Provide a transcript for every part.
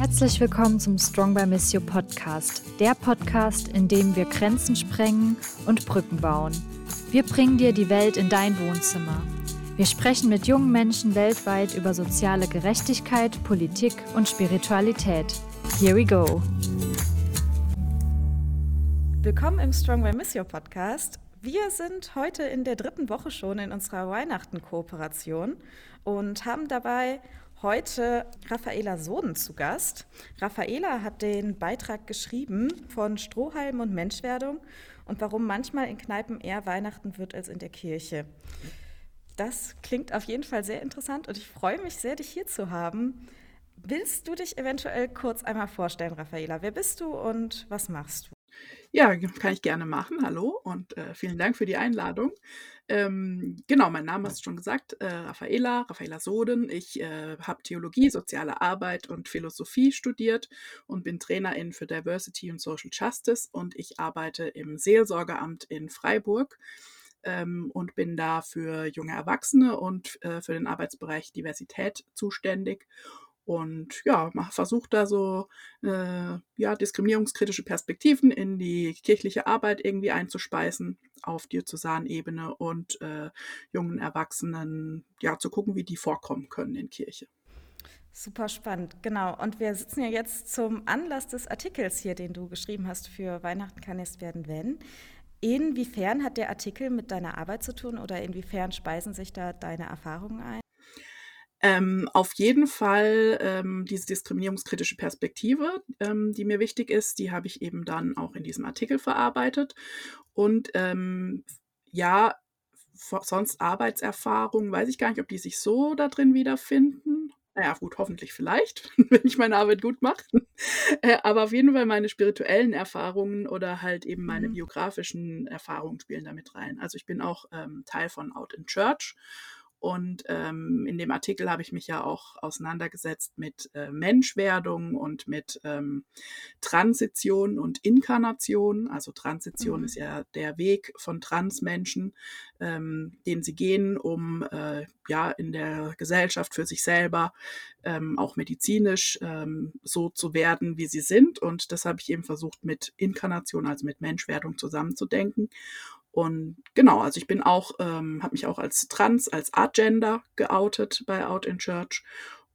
Herzlich willkommen zum Strong by Miss You Podcast, der Podcast, in dem wir Grenzen sprengen und Brücken bauen. Wir bringen dir die Welt in dein Wohnzimmer. Wir sprechen mit jungen Menschen weltweit über soziale Gerechtigkeit, Politik und Spiritualität. Here we go. Willkommen im Strong by Miss You Podcast. Wir sind heute in der dritten Woche schon in unserer Weihnachten-Kooperation und haben dabei heute Raffaela Soden zu Gast. Raffaela hat den Beitrag geschrieben von Strohhalm und Menschwerdung und warum manchmal in Kneipen eher Weihnachten wird als in der Kirche. Das klingt auf jeden Fall sehr interessant und ich freue mich sehr, dich hier zu haben. Willst du dich eventuell kurz einmal vorstellen, Raffaela? Wer bist du und was machst du? Ja, kann ich gerne machen. Hallo und äh, vielen Dank für die Einladung. Ähm, genau, mein Name hast du schon gesagt, äh, Raffaela, Raffaela Soden. Ich äh, habe Theologie, soziale Arbeit und Philosophie studiert und bin Trainerin für Diversity und Social Justice und ich arbeite im Seelsorgeamt in Freiburg ähm, und bin da für junge Erwachsene und äh, für den Arbeitsbereich Diversität zuständig und ja, versucht da so äh, ja, diskriminierungskritische Perspektiven in die kirchliche Arbeit irgendwie einzuspeisen auf Diözesanebene und äh, jungen Erwachsenen ja zu gucken, wie die vorkommen können in Kirche. Super spannend, genau. Und wir sitzen ja jetzt zum Anlass des Artikels hier, den du geschrieben hast für Weihnachten kann es werden, wenn. Inwiefern hat der Artikel mit deiner Arbeit zu tun oder inwiefern speisen sich da deine Erfahrungen ein? Ähm, auf jeden Fall ähm, diese diskriminierungskritische Perspektive, ähm, die mir wichtig ist, die habe ich eben dann auch in diesem Artikel verarbeitet. Und ähm, ja, sonst Arbeitserfahrung, weiß ich gar nicht, ob die sich so da drin wiederfinden. Naja, gut, hoffentlich vielleicht, wenn ich meine Arbeit gut mache. Äh, aber auf jeden Fall meine spirituellen Erfahrungen oder halt eben meine mhm. biografischen Erfahrungen spielen damit rein. Also ich bin auch ähm, Teil von Out in Church und ähm, in dem Artikel habe ich mich ja auch auseinandergesetzt mit äh, Menschwerdung und mit ähm, Transition und Inkarnation. Also Transition mhm. ist ja der Weg von Transmenschen, ähm, den sie gehen, um äh, ja in der Gesellschaft für sich selber ähm, auch medizinisch ähm, so zu werden, wie sie sind. Und das habe ich eben versucht mit Inkarnation, also mit Menschwerdung zusammenzudenken. Und genau, also ich bin auch, ähm, habe mich auch als Trans, als Artgender geoutet bei Out in Church.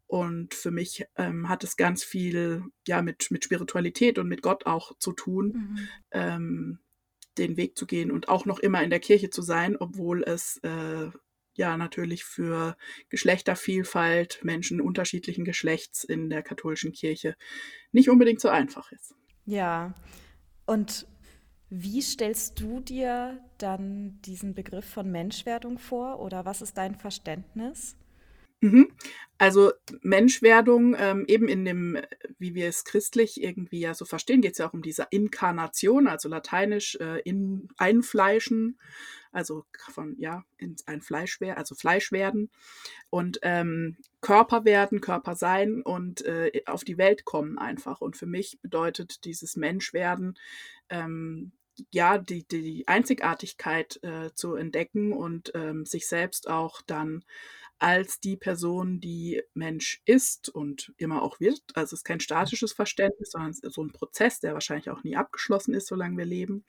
Und für mich ähm, hat es ganz viel ja mit, mit Spiritualität und mit Gott auch zu tun, mhm. ähm, den Weg zu gehen und auch noch immer in der Kirche zu sein, obwohl es äh, ja natürlich für Geschlechtervielfalt, Menschen unterschiedlichen Geschlechts in der katholischen Kirche nicht unbedingt so einfach ist. Ja, und wie stellst du dir dann diesen Begriff von Menschwerdung vor oder was ist dein Verständnis? Mhm. Also Menschwerdung, ähm, eben in dem, wie wir es christlich irgendwie ja so verstehen, geht es ja auch um diese Inkarnation, also lateinisch äh, in einfleischen, also von ja ins ein Fleisch werden, also Fleisch werden und ähm, Körper werden, Körper sein und äh, auf die Welt kommen einfach. Und für mich bedeutet dieses Menschwerden ähm, ja, die, die Einzigartigkeit äh, zu entdecken und ähm, sich selbst auch dann als die Person, die Mensch ist und immer auch wird. Also es ist kein statisches Verständnis, sondern so ein Prozess, der wahrscheinlich auch nie abgeschlossen ist, solange wir leben.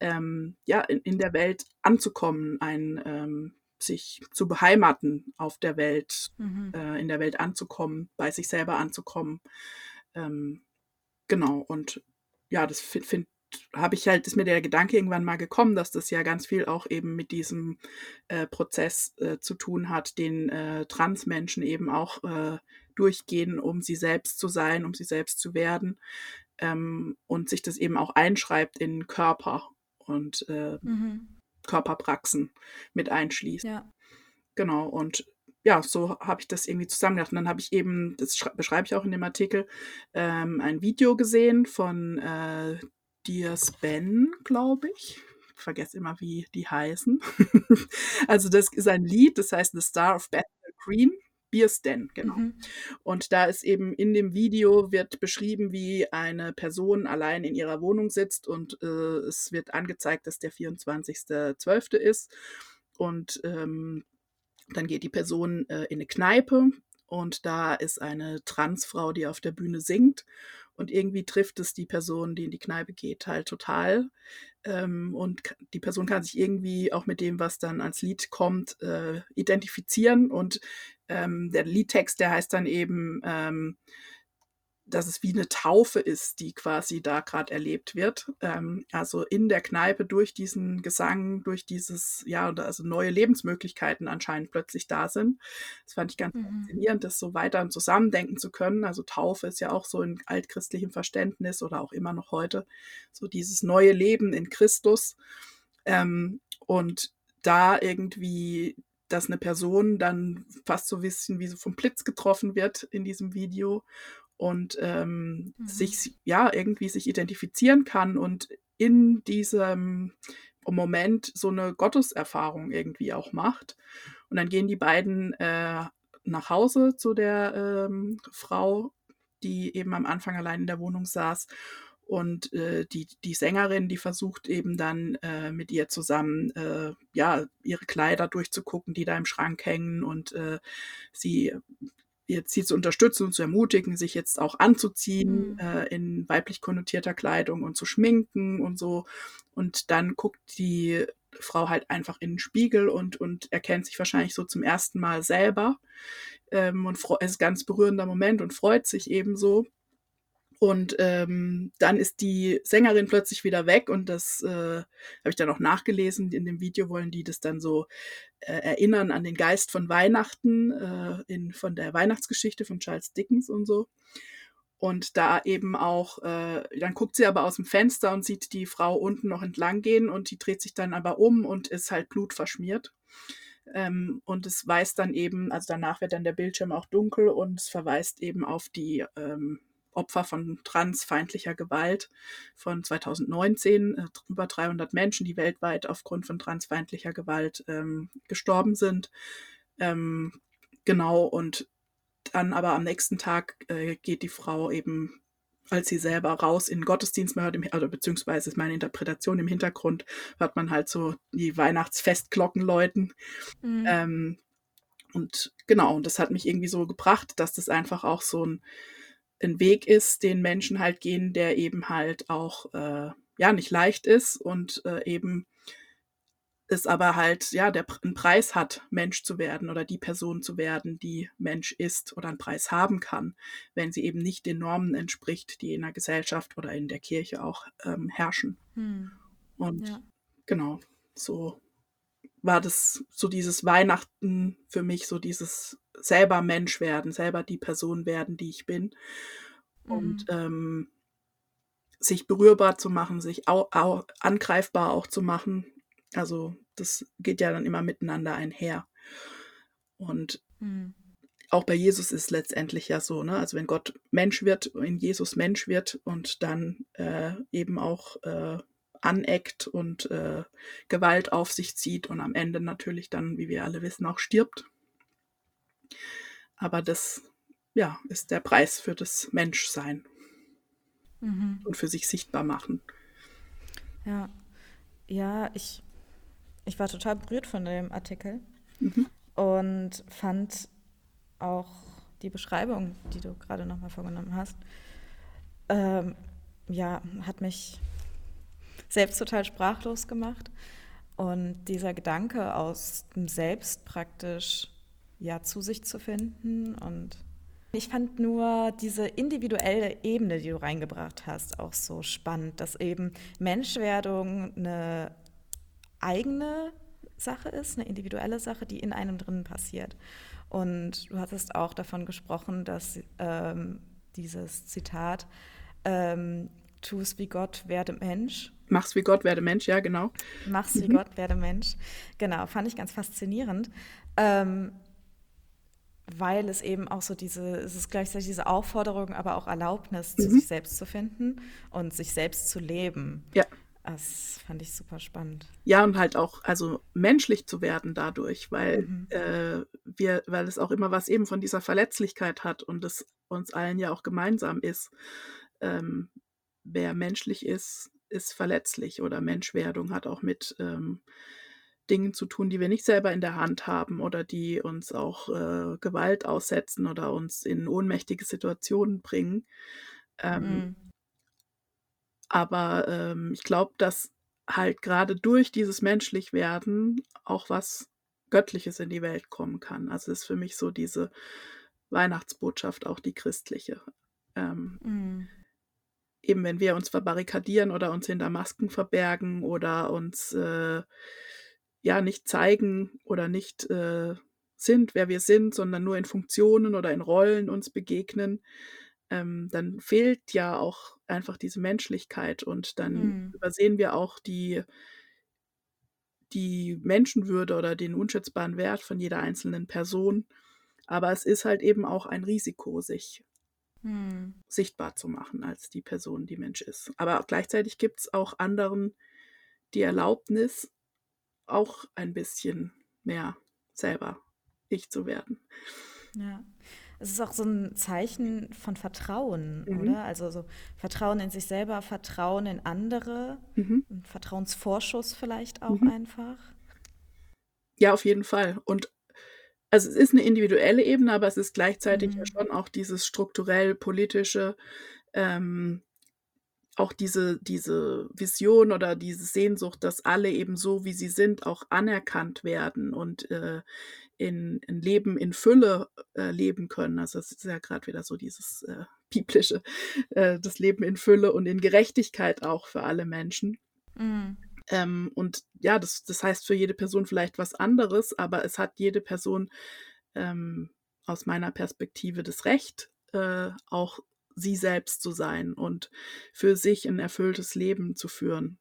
Ähm, ja, in, in der Welt anzukommen, ein ähm, sich zu beheimaten auf der Welt, mhm. äh, in der Welt anzukommen, bei sich selber anzukommen. Ähm, genau, und ja, das finde find habe ich halt, ist mir der Gedanke irgendwann mal gekommen, dass das ja ganz viel auch eben mit diesem äh, Prozess äh, zu tun hat, den äh, Transmenschen eben auch äh, durchgehen, um sie selbst zu sein, um sie selbst zu werden ähm, und sich das eben auch einschreibt in Körper und äh, mhm. Körperpraxen mit einschließt. Ja. Genau, und ja, so habe ich das irgendwie zusammengedacht. Und dann habe ich eben, das beschreibe ich auch in dem Artikel, ähm, ein Video gesehen von äh, Dear Sven, glaube ich. Ich vergesse immer, wie die heißen. also das ist ein Lied, das heißt The Star of Bethnal Green. Biersten, genau. Mhm. Und da ist eben in dem Video wird beschrieben, wie eine Person allein in ihrer Wohnung sitzt und äh, es wird angezeigt, dass der 24.12. ist. Und ähm, dann geht die Person äh, in eine Kneipe und da ist eine Transfrau, die auf der Bühne singt und irgendwie trifft es die Person, die in die Kneipe geht, halt total. Ähm, und die Person kann sich irgendwie auch mit dem, was dann als Lied kommt, äh, identifizieren. Und ähm, der Liedtext, der heißt dann eben, ähm, dass es wie eine Taufe ist, die quasi da gerade erlebt wird. Ähm, also in der Kneipe durch diesen Gesang, durch dieses, ja, also neue Lebensmöglichkeiten anscheinend plötzlich da sind. Das fand ich ganz mhm. faszinierend, das so weiter zusammendenken zu können. Also Taufe ist ja auch so in altchristlichem Verständnis oder auch immer noch heute so dieses neue Leben in Christus. Ähm, und da irgendwie dass eine Person dann fast so wissen, wie so vom Blitz getroffen wird in diesem Video und ähm, mhm. sich ja irgendwie sich identifizieren kann und in diesem Moment so eine Gotteserfahrung irgendwie auch macht. Und dann gehen die beiden äh, nach Hause zu der ähm, Frau, die eben am Anfang allein in der Wohnung saß. Und äh, die, die Sängerin, die versucht eben dann äh, mit ihr zusammen, äh, ja, ihre Kleider durchzugucken, die da im Schrank hängen. Und äh, sie jetzt sie zu unterstützen und zu ermutigen, sich jetzt auch anzuziehen mhm. äh, in weiblich konnotierter Kleidung und zu schminken und so. Und dann guckt die Frau halt einfach in den Spiegel und, und erkennt sich wahrscheinlich so zum ersten Mal selber. Ähm, und es ist ein ganz berührender Moment und freut sich ebenso. Und ähm, dann ist die Sängerin plötzlich wieder weg und das äh, habe ich dann auch nachgelesen. In dem Video wollen die das dann so äh, erinnern an den Geist von Weihnachten, äh, in, von der Weihnachtsgeschichte von Charles Dickens und so. Und da eben auch, äh, dann guckt sie aber aus dem Fenster und sieht die Frau unten noch entlang gehen und die dreht sich dann aber um und ist halt blutverschmiert. Ähm, und es weist dann eben, also danach wird dann der Bildschirm auch dunkel und es verweist eben auf die ähm, Opfer von transfeindlicher Gewalt von 2019. Äh, über 300 Menschen, die weltweit aufgrund von transfeindlicher Gewalt ähm, gestorben sind. Ähm, genau, und dann aber am nächsten Tag äh, geht die Frau eben als sie selber raus in den Gottesdienst, man hört, im, also beziehungsweise ist meine Interpretation im Hintergrund, hört man halt so die Weihnachtsfestglocken läuten. Mhm. Ähm, und genau, und das hat mich irgendwie so gebracht, dass das einfach auch so ein ein Weg ist, den Menschen halt gehen, der eben halt auch äh, ja nicht leicht ist und äh, eben es aber halt ja der einen Preis hat, Mensch zu werden oder die Person zu werden, die Mensch ist oder einen Preis haben kann, wenn sie eben nicht den Normen entspricht, die in der Gesellschaft oder in der Kirche auch ähm, herrschen. Hm. Und ja. genau so war das so dieses Weihnachten für mich so dieses selber Mensch werden, selber die Person werden, die ich bin. Mhm. Und ähm, sich berührbar zu machen, sich au, au, angreifbar auch zu machen. Also das geht ja dann immer miteinander einher. Und mhm. auch bei Jesus ist letztendlich ja so, ne? Also wenn Gott Mensch wird, in Jesus Mensch wird und dann äh, eben auch äh, aneckt und äh, Gewalt auf sich zieht und am Ende natürlich dann, wie wir alle wissen, auch stirbt. Aber das ja, ist der Preis für das Menschsein mhm. und für sich sichtbar machen. Ja, ja, ich, ich war total berührt von dem Artikel mhm. und fand auch die Beschreibung, die du gerade nochmal vorgenommen hast, ähm, ja, hat mich selbst total sprachlos gemacht. Und dieser Gedanke aus dem Selbst praktisch ja zu sich zu finden und ich fand nur diese individuelle Ebene, die du reingebracht hast, auch so spannend, dass eben Menschwerdung eine eigene Sache ist, eine individuelle Sache, die in einem drin passiert. Und du hattest auch davon gesprochen, dass ähm, dieses Zitat, ähm, tu es wie Gott, werde Mensch. Mach's wie Gott, werde Mensch, ja, genau. Mach's wie mhm. Gott, werde Mensch. Genau, fand ich ganz faszinierend. Ähm, weil es eben auch so diese, es ist gleichzeitig diese Aufforderung, aber auch Erlaubnis, mhm. zu sich selbst zu finden und sich selbst zu leben. Ja. Das fand ich super spannend. Ja, und halt auch, also menschlich zu werden dadurch, weil mhm. äh, wir, weil es auch immer was eben von dieser Verletzlichkeit hat und es uns allen ja auch gemeinsam ist. Ähm, wer menschlich ist, ist verletzlich oder Menschwerdung hat auch mit ähm, Dingen zu tun, die wir nicht selber in der Hand haben oder die uns auch äh, Gewalt aussetzen oder uns in ohnmächtige Situationen bringen. Ähm, Mhm. aber ähm, ich glaube, dass halt gerade durch dieses Menschlichwerden auch was Göttliches in die Welt kommen kann. Also ist für mich so diese Weihnachtsbotschaft, auch die christliche. Ähm, Mhm. eben wenn wir uns verbarrikadieren oder uns hinter Masken verbergen oder uns äh, ja nicht zeigen oder nicht äh, sind, wer wir sind, sondern nur in Funktionen oder in Rollen uns begegnen, ähm, dann fehlt ja auch einfach diese Menschlichkeit und dann Mhm. übersehen wir auch die die Menschenwürde oder den unschätzbaren Wert von jeder einzelnen Person. Aber es ist halt eben auch ein Risiko, sich Mhm. sichtbar zu machen als die Person, die Mensch ist. Aber gleichzeitig gibt es auch anderen die Erlaubnis, auch ein bisschen mehr selber ich zu werden. Ja. Es ist auch so ein Zeichen von Vertrauen, Mhm. oder? Also so Vertrauen in sich selber, Vertrauen in andere, Mhm. Vertrauensvorschuss vielleicht auch Mhm. einfach. Ja, auf jeden Fall. Und also es ist eine individuelle Ebene, aber es ist gleichzeitig ja Mhm. schon auch dieses strukturell-politische, ähm, auch diese diese Vision oder diese Sehnsucht, dass alle eben so, wie sie sind, auch anerkannt werden und, äh, in in Leben in Fülle, äh, leben können. Also, es ist ja grad wieder so dieses, äh, biblische, äh, das Leben in Fülle und in Gerechtigkeit auch für alle Menschen. Mhm. Ähm, und ja, das das heißt für jede Person vielleicht was anderes, aber es hat jede Person, ähm, aus meiner Perspektive das Recht, äh, auch sie selbst zu sein und für sich ein erfülltes Leben zu führen,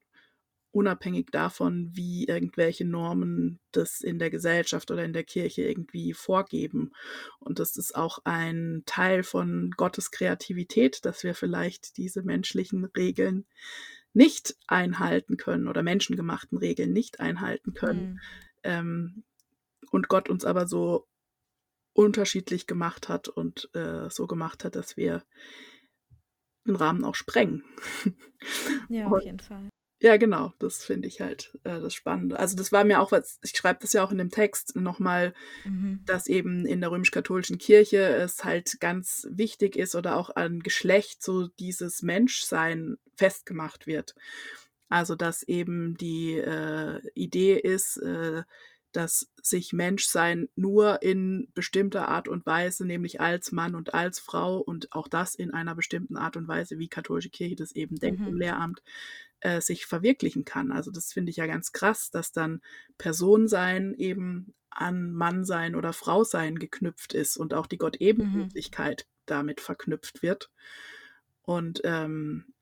unabhängig davon, wie irgendwelche Normen das in der Gesellschaft oder in der Kirche irgendwie vorgeben. Und das ist auch ein Teil von Gottes Kreativität, dass wir vielleicht diese menschlichen Regeln nicht einhalten können oder menschengemachten Regeln nicht einhalten können, Mhm. ähm, und Gott uns aber so unterschiedlich gemacht hat und, äh, so gemacht hat, dass wir den Rahmen auch sprengen. Ja, auf Und jeden Fall. ja, genau, das finde ich halt, äh, das Spannende. Also, das war mir auch was ich schreibe das ja auch in dem Text noch mal, Mhm. dass eben in der römisch-katholischen Kirche es halt ganz wichtig ist oder auch an Geschlecht so dieses Menschsein festgemacht wird. Also, dass eben die, äh, Idee ist, äh, dass sich Menschsein nur in bestimmter Art und Weise, nämlich als Mann und als Frau und auch das in einer bestimmten Art und Weise, wie katholische Kirche das eben denkt im Mhm. Lehramt, äh, sich verwirklichen kann. Also, das finde ich ja ganz krass, dass dann Personensein eben an Mannsein oder Frausein geknüpft ist und auch die Mhm. Gottebenbildlichkeit damit verknüpft wird. Und, ähm,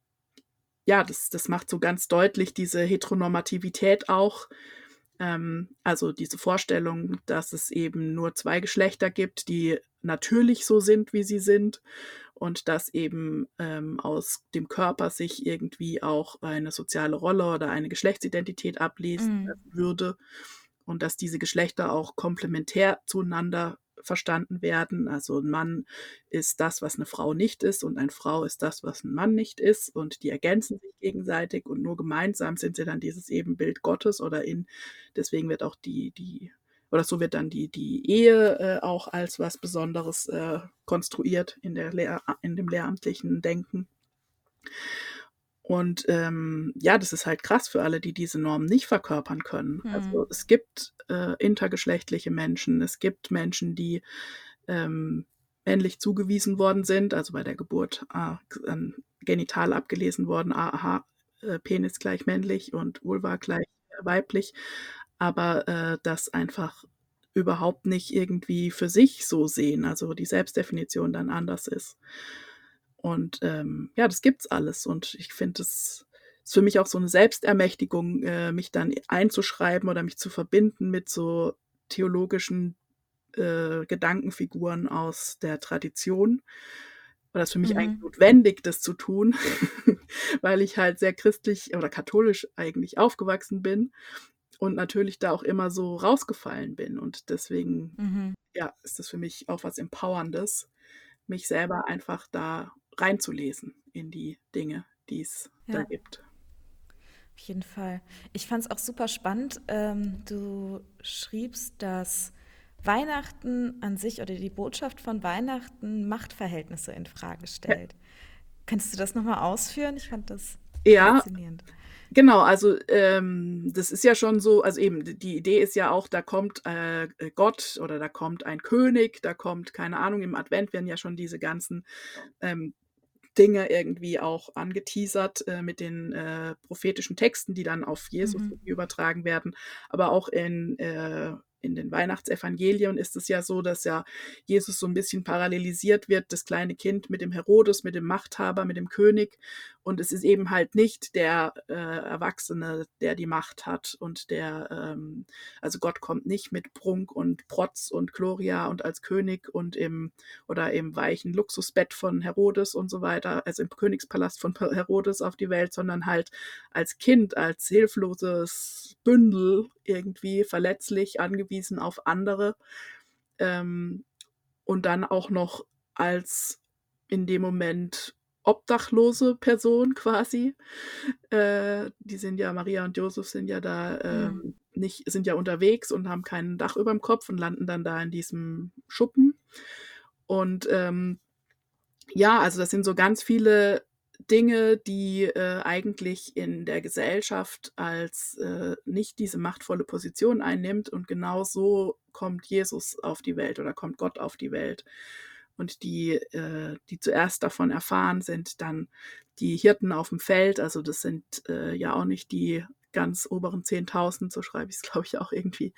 ja, das das macht so ganz deutlich diese Heteronormativität auch, ähm, also diese Vorstellung, dass es eben nur 2 Geschlechter gibt, die natürlich so sind, wie sie sind und dass eben, ähm, aus dem Körper sich irgendwie auch eine soziale Rolle oder eine Geschlechtsidentität ablesen Mhm. würde und dass diese Geschlechter auch komplementär zueinander verstanden werden. Also 'n Mann ist das, was 'ne Frau nicht ist und eine Frau ist das, was 'n Mann nicht ist und die ergänzen sich gegenseitig und nur gemeinsam sind sie dann dieses Ebenbild Gottes oder in deswegen wird auch die die oder so wird dann die die Ehe, äh, auch als was Besonderes, äh, konstruiert in der Lehr in dem lehramtlichen Denken. Und, ähm, ja, das ist halt krass für alle, die diese Normen nicht verkörpern können. Also, Mhm. es gibt, äh, intergeschlechtliche Menschen. Es gibt Menschen, die, ähm, männlich zugewiesen worden sind, also bei der Geburt, ah, genital abgelesen worden, ah, aha, äh, Penis gleich männlich und Vulva gleich, äh, weiblich, aber, äh, das einfach überhaupt nicht irgendwie für sich so sehen, also die Selbstdefinition dann anders ist. Und, ähm, ja, das gibt's alles und ich finde, das ist für mich auch so 'ne Selbstermächtigung, äh, mich dann einzuschreiben oder mich zu verbinden mit so theologischen, äh, Gedankenfiguren aus der Tradition. War das für mich eigentlich Mhm. notwendig, das zu tun, weil ich halt sehr christlich oder katholisch eigentlich aufgewachsen bin und natürlich da auch immer so rausgefallen bin. Und deswegen, Mhm. ja, ist das für mich auch was Empowerndes, mich selber einfach da reinzulesen in die Dinge, die's da Ja. gibt. Auf jeden Fall. Ich fand es auch super spannend. Ähm, du schriebst, dass Weihnachten an sich oder die Botschaft von Weihnachten Machtverhältnisse in Frage stellt. Ja. Könntest du das nochmal ausführen? Ich fand das ja, faszinierend. Genau, also ähm, das ist ja schon so, also eben die Idee ist ja auch, da kommt äh, Gott oder da kommt ein König, da kommt, keine Ahnung, im Advent werden ja schon diese ganzen ähm, Dinge irgendwie auch angeteasert äh, mit den äh, prophetischen Texten, die dann auf Jesus mhm. übertragen werden, aber auch in äh, in den Weihnachtsevangelien ist es ja so, dass ja Jesus so ein bisschen parallelisiert wird, das kleine Kind mit dem Herodes, mit dem Machthaber, mit dem König. Und es ist eben halt nicht der äh, Erwachsene, der die Macht hat und der, ähm, also Gott kommt nicht mit Prunk und Protz und Gloria und als König und im oder im weichen Luxusbett von Herodes und so weiter, also im Königspalast von Herodes auf die Welt, sondern halt als Kind, als hilfloses Bündel irgendwie verletzlich angewiesen auf andere ähm, und dann auch noch als in dem Moment obdachlose Person quasi. Äh, die sind ja, Maria und Josef sind ja da äh, mhm. nicht, sind ja unterwegs und haben kein Dach über dem Kopf und landen dann da in diesem Schuppen. Und ähm, ja, also das sind so ganz viele Dinge, die äh, eigentlich in der Gesellschaft als äh, nicht diese machtvolle Position einnimmt. Und genau so kommt Jesus auf die Welt oder kommt Gott auf die Welt. Und die, äh, die zuerst davon erfahren, sind dann die Hirten auf dem Feld. Also das sind äh, ja auch nicht die ganz oberen 10.000, so schreibe ich es, glaube ich, auch irgendwie,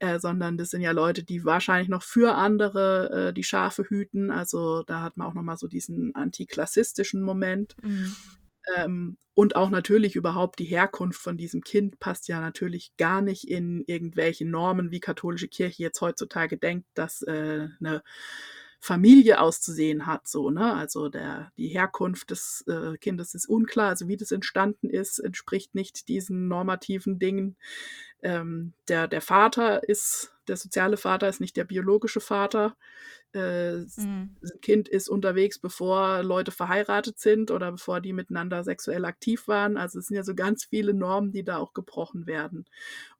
äh, sondern das sind ja Leute, die wahrscheinlich noch für andere äh, die Schafe hüten. Also da hat man auch nochmal so diesen antiklassistischen Moment. Mhm. Ähm, und auch natürlich überhaupt die Herkunft von diesem Kind passt ja natürlich gar nicht in irgendwelche Normen, wie katholische Kirche jetzt heutzutage denkt, dass äh, eine Familie auszusehen hat, so, ne? Also der, die Herkunft des äh, Kindes ist unklar, also wie das entstanden ist, entspricht nicht diesen normativen Dingen. Ähm, der, der Vater ist, der soziale Vater ist nicht der biologische Vater. Äh, mhm. Das Kind ist unterwegs, bevor Leute verheiratet sind oder bevor die miteinander sexuell aktiv waren. Also es sind ja so ganz viele Normen, die da auch gebrochen werden.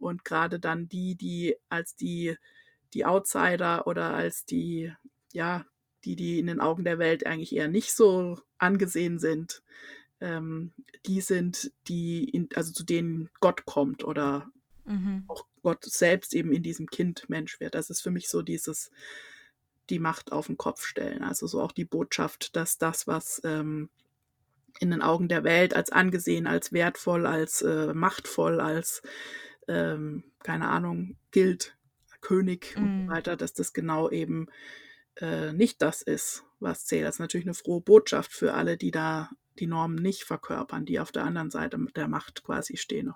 Und gerade dann die, die als die die Outsider oder als die ja, die, die in den Augen der Welt eigentlich eher nicht so angesehen sind, ähm, die sind, die, in, also zu denen Gott kommt oder mhm. auch Gott selbst eben in diesem Kind Mensch wird. Das ist für mich so dieses, die Macht auf den Kopf stellen. Also so auch die Botschaft, dass das, was ähm, in den Augen der Welt als angesehen, als wertvoll, als äh, machtvoll, als ähm, keine Ahnung, gilt, König mhm. und so mhm. weiter, dass das genau eben äh, nicht das ist, was zählt. Das ist natürlich eine frohe Botschaft für alle, die da die Normen nicht verkörpern, die auf der anderen Seite der Macht quasi stehen,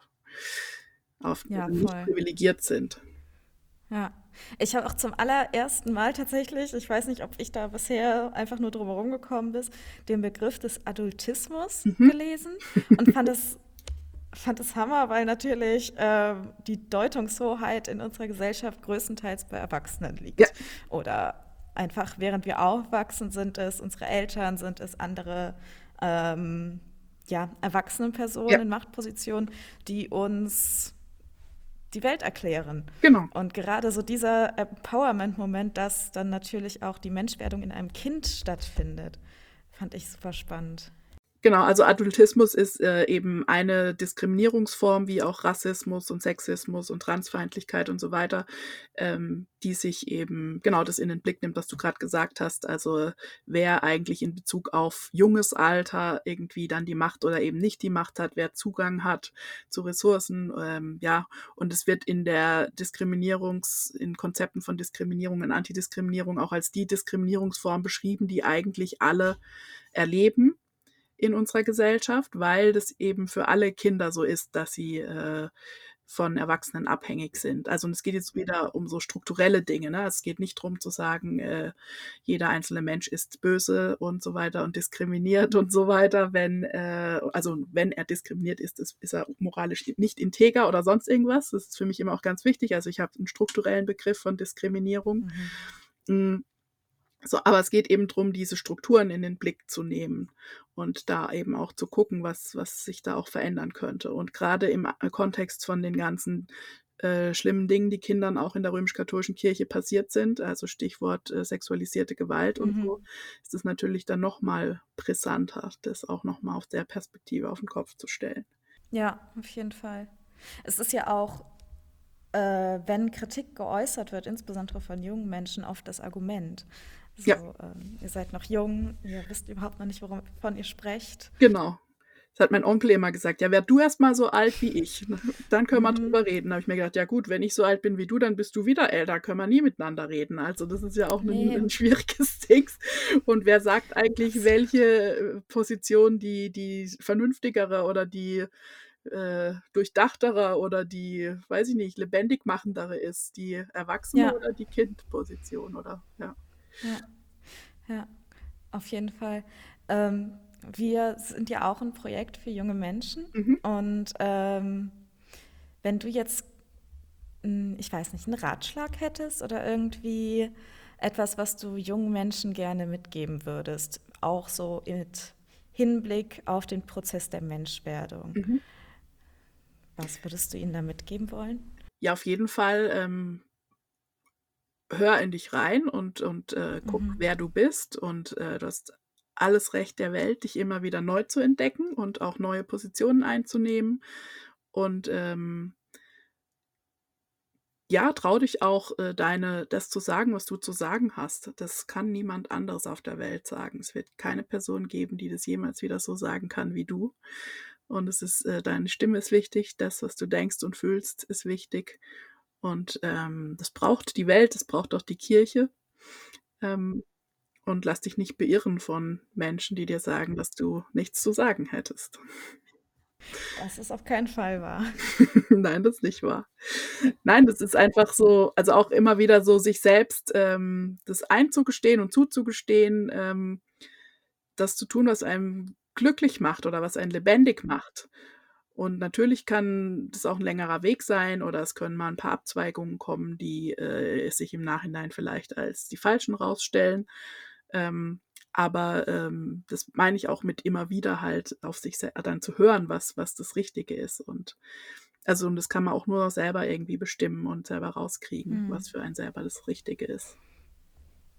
auf, ja, nicht privilegiert sind. Ja, ich habe auch zum allerersten Mal tatsächlich, ich weiß nicht, ob ich da bisher einfach nur drum herum gekommen bin, den Begriff des Adultismus mhm. gelesen und fand es fand es Hammer, weil natürlich äh, die Deutungshoheit in unserer Gesellschaft größtenteils bei Erwachsenen liegt. Ja. Oder einfach während wir aufwachsen, sind es unsere Eltern, sind es andere ähm, ja, erwachsene Personen ja. in Machtpositionen, die uns die Welt erklären. Genau. Und gerade so dieser Empowerment-Moment, dass dann natürlich auch die Menschwerdung in einem Kind stattfindet, fand ich super spannend. Genau, also Adultismus ist äh, eben eine Diskriminierungsform, wie auch Rassismus und Sexismus und Transfeindlichkeit und so weiter, ähm, die sich eben genau das in den Blick nimmt, was du gerade gesagt hast. Also wer eigentlich in Bezug auf junges Alter irgendwie dann die Macht oder eben nicht die Macht hat, wer Zugang hat zu Ressourcen, ähm, ja, und es wird in der Diskriminierungs, in Konzepten von Diskriminierung und Antidiskriminierung auch als die Diskriminierungsform beschrieben, die eigentlich alle erleben in unserer Gesellschaft, weil das eben für alle Kinder so ist, dass sie äh, von Erwachsenen abhängig sind. Also es geht jetzt wieder um so strukturelle Dinge. Ne? Es geht nicht darum zu sagen, äh, jeder einzelne Mensch ist böse und so weiter und diskriminiert und so weiter. Wenn äh, also wenn er diskriminiert ist, ist, ist er moralisch nicht integer oder sonst irgendwas. Das ist für mich immer auch ganz wichtig. Also ich habe einen strukturellen Begriff von Diskriminierung. Mhm. So, aber es geht eben drum, diese Strukturen in den Blick zu nehmen und da eben auch zu gucken, was, was sich da auch verändern könnte. Und gerade im äh, Kontext von den ganzen äh, schlimmen Dingen, die Kindern auch in der römisch-katholischen Kirche passiert sind, also Stichwort äh, sexualisierte Gewalt und Mhm. so, ist es natürlich dann nochmal brisanter, das auch nochmal aus der Perspektive auf den Kopf zu stellen. Ja, auf jeden Fall. Es ist ja auch, äh, wenn Kritik geäußert wird, insbesondere von jungen Menschen, oft das Argument. So, Ja. ähm, ihr seid noch jung, ihr wisst überhaupt noch nicht, wovon ihr sprecht. Genau. Das hat mein Onkel immer gesagt. Ja, werd du erst mal so alt wie ich. Dann können wir Mhm. drüber reden. Da habe ich mir gedacht, ja gut, wenn ich so alt bin wie du, dann bist du wieder älter. Können wir nie miteinander reden. Also das ist ja auch ein, Nee. ein schwieriges Ding. Und wer sagt eigentlich, welche äh, Position die, die vernünftigere oder die äh, durchdachtere oder die, weiß ich nicht, lebendig machendere ist? Die Erwachsene Ja. oder die Kindposition? Oder ja. Ja, ja, auf jeden Fall. Ähm, wir sind ja auch ein Projekt für junge Menschen. Mhm. Und ähm, wenn du jetzt, ich weiß nicht, einen Ratschlag hättest oder irgendwie etwas, was du jungen Menschen gerne mitgeben würdest, auch so mit Hinblick auf den Prozess der Menschwerdung, Mhm. Was würdest du ihnen da mitgeben wollen? Ja, auf jeden Fall ähm, hör in dich rein und, und äh, guck, Mhm. wer du bist. Und äh, du hast alles Recht der Welt, dich immer wieder neu zu entdecken und auch neue Positionen einzunehmen. Und ähm, ja, trau dich auch, äh, deine, das zu sagen, was du zu sagen hast. Das kann niemand anderes auf der Welt sagen. Es wird keine Person geben, die das jemals wieder so sagen kann wie du. Und es ist, äh, deine Stimme ist wichtig, das, was du denkst und fühlst, ist wichtig. Und ähm, das braucht die Welt, das braucht auch die Kirche. Ähm, und lass dich nicht beirren von Menschen, die dir sagen, dass du nichts zu sagen hättest. Das ist auf keinen Fall wahr. Nein, das ist nicht wahr. Nein, das ist einfach so, also auch immer wieder so sich selbst ähm, das einzugestehen und zuzugestehen, ähm, das zu tun, was einem glücklich macht oder was einen lebendig macht. Und natürlich kann das auch ein längerer Weg sein oder es können mal ein paar Abzweigungen kommen, die äh, sich im Nachhinein vielleicht als die falschen rausstellen. Ähm, aber ähm, das meine ich auch mit immer wieder halt auf sich dann zu hören, was, was das Richtige ist. Und also und das kann man auch nur selber irgendwie bestimmen und selber rauskriegen, Mhm. was für einen selber das Richtige ist.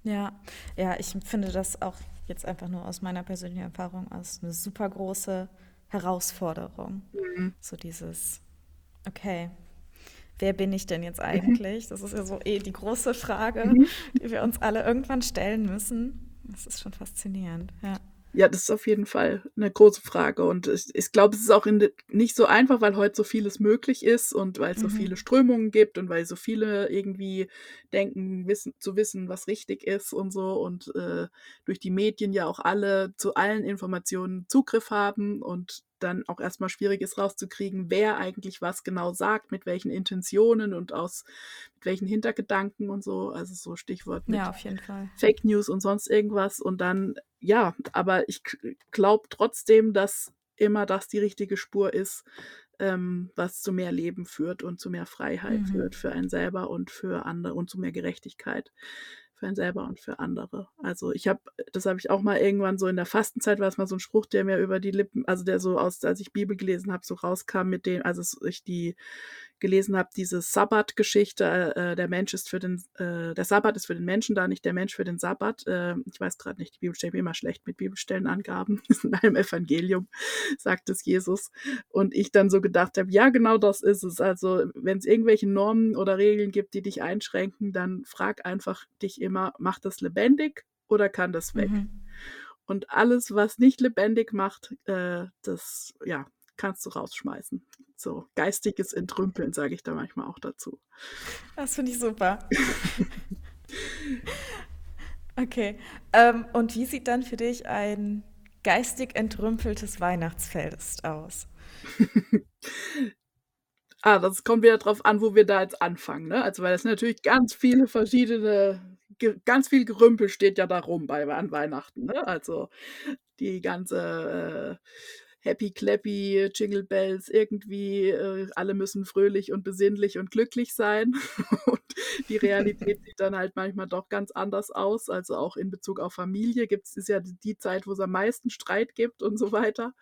Ja, ja, ich finde das auch jetzt einfach nur aus meiner persönlichen Erfahrung als eine super große Herausforderung. Mhm. So dieses, okay, wer bin ich denn jetzt eigentlich? Das ist ja so eh die große Frage, Mhm. die wir uns alle irgendwann stellen müssen. Das ist schon faszinierend, ja. Ja, das ist auf jeden Fall eine große Frage. Und ich, ich glaube, es ist auch in, nicht so einfach, weil heute so vieles möglich ist und weil es so Mhm. viele Strömungen gibt und weil so viele irgendwie denken, wissen, zu wissen, was richtig ist und so. Und äh, durch die Medien ja auch alle zu allen Informationen Zugriff haben und dann auch erstmal schwierig ist rauszukriegen, wer eigentlich was genau sagt, mit welchen Intentionen und aus mit welchen Hintergedanken und so. Also so Stichwort mit Ja, auf jeden Fall. Fake News und sonst irgendwas. Und dann, ja, aber ich glaube trotzdem, dass immer das die richtige Spur ist, ähm, was zu mehr Leben führt und zu mehr Freiheit Mhm. führt für einen selber und für andere und zu mehr Gerechtigkeit für einen selber und für andere. Also ich habe, das habe ich auch mal irgendwann so in der Fastenzeit, war es mal so ein Spruch, der mir über die Lippen, also der so aus, als ich Bibel gelesen habe, so rauskam mit dem, also ich die gelesen habe, diese Sabbat-Geschichte, äh, der Mensch ist für den, äh, der Sabbat ist für den Menschen da, nicht der Mensch für den Sabbat. Äh, ich weiß gerade nicht, die Bibel steht mir immer schlecht mit Bibelstellenangaben. In einem Evangelium sagt es Jesus. Und ich dann so gedacht habe, ja, genau das ist es. Also, wenn es irgendwelche Normen oder Regeln gibt, die dich einschränken, dann frag einfach dich immer, macht das lebendig oder kann das weg? Mhm. Und alles, was nicht lebendig macht, äh, das, ja, kannst du rausschmeißen. So geistiges Entrümpeln, sage ich da manchmal auch dazu. Das finde ich super. Okay. Ähm, und wie sieht dann für dich ein geistig entrümpeltes Weihnachtsfest aus? Ah, das kommt wieder drauf an, wo wir da jetzt anfangen, ne? Also, weil es natürlich ganz viele verschiedene ge ganz viel Gerümpel steht ja da rum bei an Weihnachten, ne? Also, die ganze, äh, happy clappy, Jingle Bells, irgendwie äh, alle müssen fröhlich und besinnlich und glücklich sein. und die Realität sieht dann halt manchmal doch ganz anders aus. Also auch in Bezug auf Familie gibt es ist ja die Zeit, wo es am meisten Streit gibt und so weiter.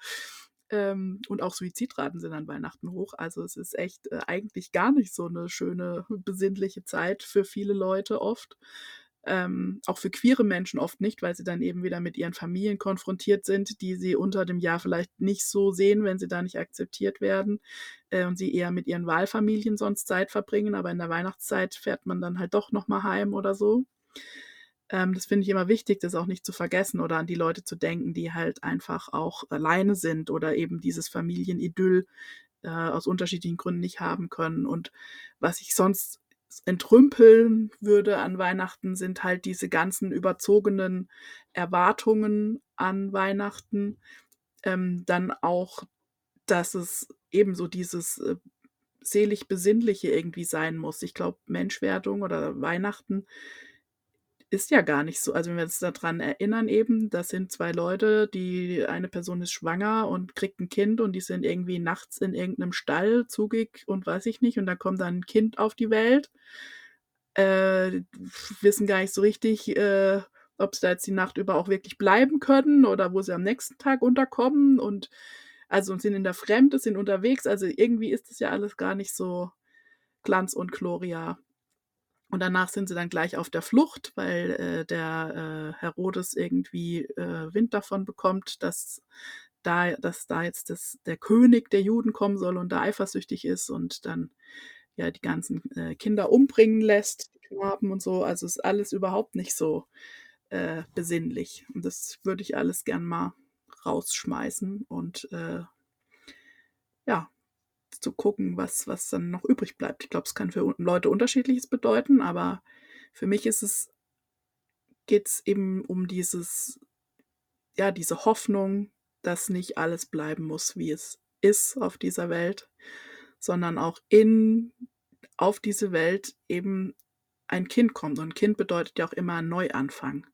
Ähm, und auch Suizidraten sind an Weihnachten hoch. Also es ist echt äh, eigentlich gar nicht so eine schöne, besinnliche Zeit für viele Leute oft. Ähm, auch für queere Menschen oft nicht, weil sie dann eben wieder mit ihren Familien konfrontiert sind, die sie unter dem Jahr vielleicht nicht so sehen, wenn sie da nicht akzeptiert werden äh, und sie eher mit ihren Wahlfamilien sonst Zeit verbringen, aber in der Weihnachtszeit fährt man dann halt doch nochmal heim oder so. Ähm, das finde ich immer wichtig, das auch nicht zu vergessen oder an die Leute zu denken, die halt einfach auch alleine sind oder eben dieses Familienidyll äh, aus unterschiedlichen Gründen nicht haben können. Und was ich sonst entrümpeln würde an Weihnachten, sind halt diese ganzen überzogenen Erwartungen an Weihnachten. Ähm, dann auch, dass es ebenso dieses äh, selig Besinnliche irgendwie sein muss. Ich glaube, Menschwerdung oder Weihnachten ist ja gar nicht so. Also wenn wir uns daran erinnern eben, das sind zwei Leute, die eine Person ist schwanger und kriegt ein Kind und die sind irgendwie nachts in irgendeinem Stall zugig und weiß ich nicht und da kommt dann ein Kind auf die Welt. Äh, wissen gar nicht so richtig, äh, ob sie da jetzt die Nacht über auch wirklich bleiben können oder wo sie am nächsten Tag unterkommen und also sind in der Fremde, sind unterwegs. Also irgendwie ist das ja alles gar nicht so Glanz und Gloria. Und danach sind sie dann gleich auf der Flucht, weil äh, der äh, Herodes irgendwie äh, Wind davon bekommt, dass da, dass da jetzt das, der König der Juden kommen soll und da eifersüchtig ist und dann ja die ganzen äh, Kinder umbringen lässt, die Knaben und so. Also ist alles überhaupt nicht so äh, besinnlich. Und das würde ich alles gern mal rausschmeißen und äh, ja, zu gucken, was, was dann noch übrig bleibt. Ich glaube, es kann für Leute unterschiedliches bedeuten, aber für mich ist es, geht es eben um dieses, ja, diese Hoffnung, dass nicht alles bleiben muss, wie es ist auf dieser Welt, sondern auch in, auf diese Welt eben ein Kind kommt. Und Kind bedeutet ja auch immer ein Neuanfang.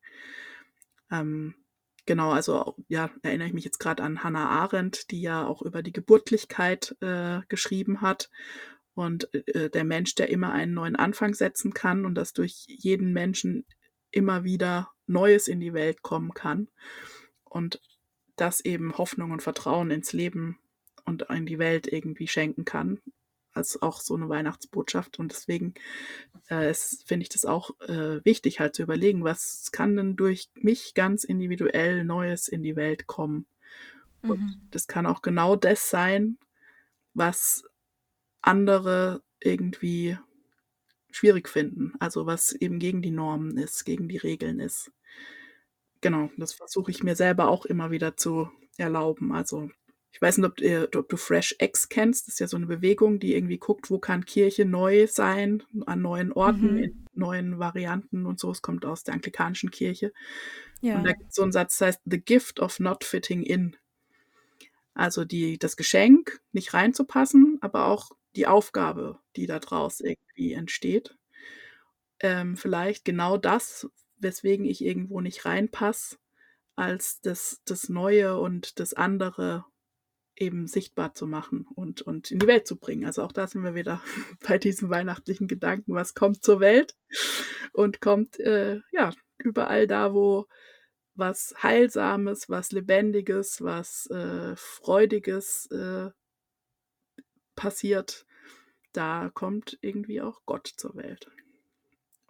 Ähm, Genau, also ja, erinnere ich mich jetzt gerade an Hannah Arendt, die ja auch über die Geburtlichkeit äh, geschrieben hat. Und äh, der Mensch, der immer einen neuen Anfang setzen kann und dass durch jeden Menschen immer wieder Neues in die Welt kommen kann. Und das eben Hoffnung und Vertrauen ins Leben und in die Welt irgendwie schenken kann als auch so eine Weihnachtsbotschaft. Und deswegen äh, finde ich das auch äh, wichtig, halt zu überlegen, was kann denn durch mich ganz individuell Neues in die Welt kommen. Und mhm. das kann auch genau das sein, was andere irgendwie schwierig finden. Also was eben gegen die Normen ist, gegen die Regeln ist. Genau, das versuche ich mir selber auch immer wieder zu erlauben. Also ich weiß nicht, ob, ihr, ob du Fresh X kennst. Das ist ja so eine Bewegung, die irgendwie guckt, wo kann Kirche neu sein, an neuen Orten, mhm. in neuen Varianten und so. Es kommt aus der anglikanischen Kirche. Ja. Und da gibt es so einen Satz, das heißt, The Gift of Not Fitting In. Also die, das Geschenk, nicht reinzupassen, aber auch die Aufgabe, die da draus irgendwie entsteht. Ähm, vielleicht genau das, weswegen ich irgendwo nicht reinpasse, als das, das Neue und das andere eben sichtbar zu machen und, und in die Welt zu bringen. Also auch da sind wir wieder bei diesem weihnachtlichen Gedanken, was kommt zur Welt und kommt äh, ja überall da, wo was Heilsames, was Lebendiges, was äh, Freudiges äh, passiert, da kommt irgendwie auch Gott zur Welt.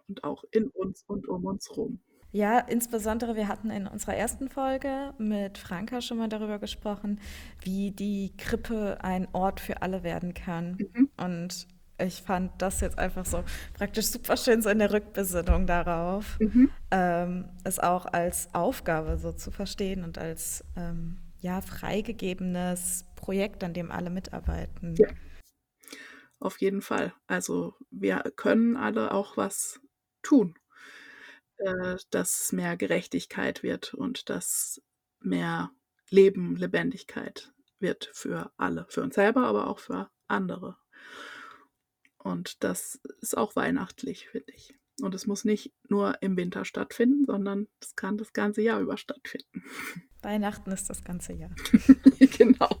Und auch in uns und um uns rum. Ja, insbesondere wir hatten in unserer ersten Folge mit Franka schon mal darüber gesprochen, wie die Krippe ein Ort für alle werden kann. Mhm. Und ich fand das jetzt einfach so praktisch super schön so in der Rückbesinnung darauf, mhm. ähm, es auch als Aufgabe so zu verstehen und als ähm, ja freigegebenes Projekt, an dem alle mitarbeiten. Ja. Auf jeden Fall. Also wir können alle auch was tun äh, dass mehr Gerechtigkeit wird und dass mehr Leben, Lebendigkeit wird für alle, für uns selber, aber auch für andere. Und das ist auch weihnachtlich, finde ich. Und es muss nicht nur im Winter stattfinden, sondern es kann das ganze Jahr über stattfinden. Weihnachten ist das ganze Jahr. genau.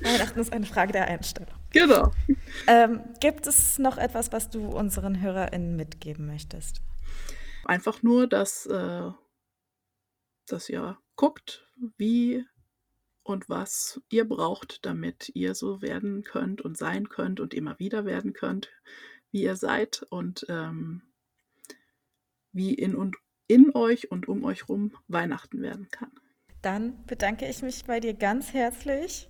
Weihnachten ist eine Frage der Einstellung. Genau. Ähm, gibt es noch etwas, was du unseren HörerInnen mitgeben möchtest? Einfach nur, dass, äh, dass ihr guckt, wie und was ihr braucht, damit ihr so werden könnt und sein könnt und immer wieder werden könnt, wie ihr seid und ähm, wie in und in euch und um euch rum Weihnachten werden kann. Dann bedanke ich mich bei dir ganz herzlich.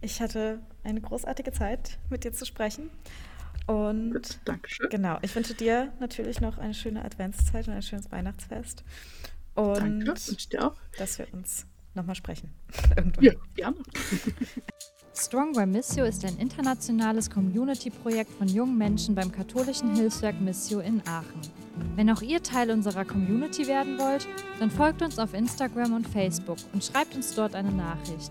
Ich hatte eine großartige Zeit, mit dir zu sprechen. Und Gut, Dankeschön. genau, ich wünsche dir natürlich noch eine schöne Adventszeit und ein schönes Weihnachtsfest. Und Danke, wünsche dir auch. dass wir uns nochmal sprechen. Irgendwann. Ja, gerne. Strong by Missio ist ein internationales Community-Projekt von jungen Menschen beim katholischen Hilfswerk Missio in Aachen. Wenn auch ihr Teil unserer Community werden wollt, dann folgt uns auf Instagram und Facebook und schreibt uns dort eine Nachricht.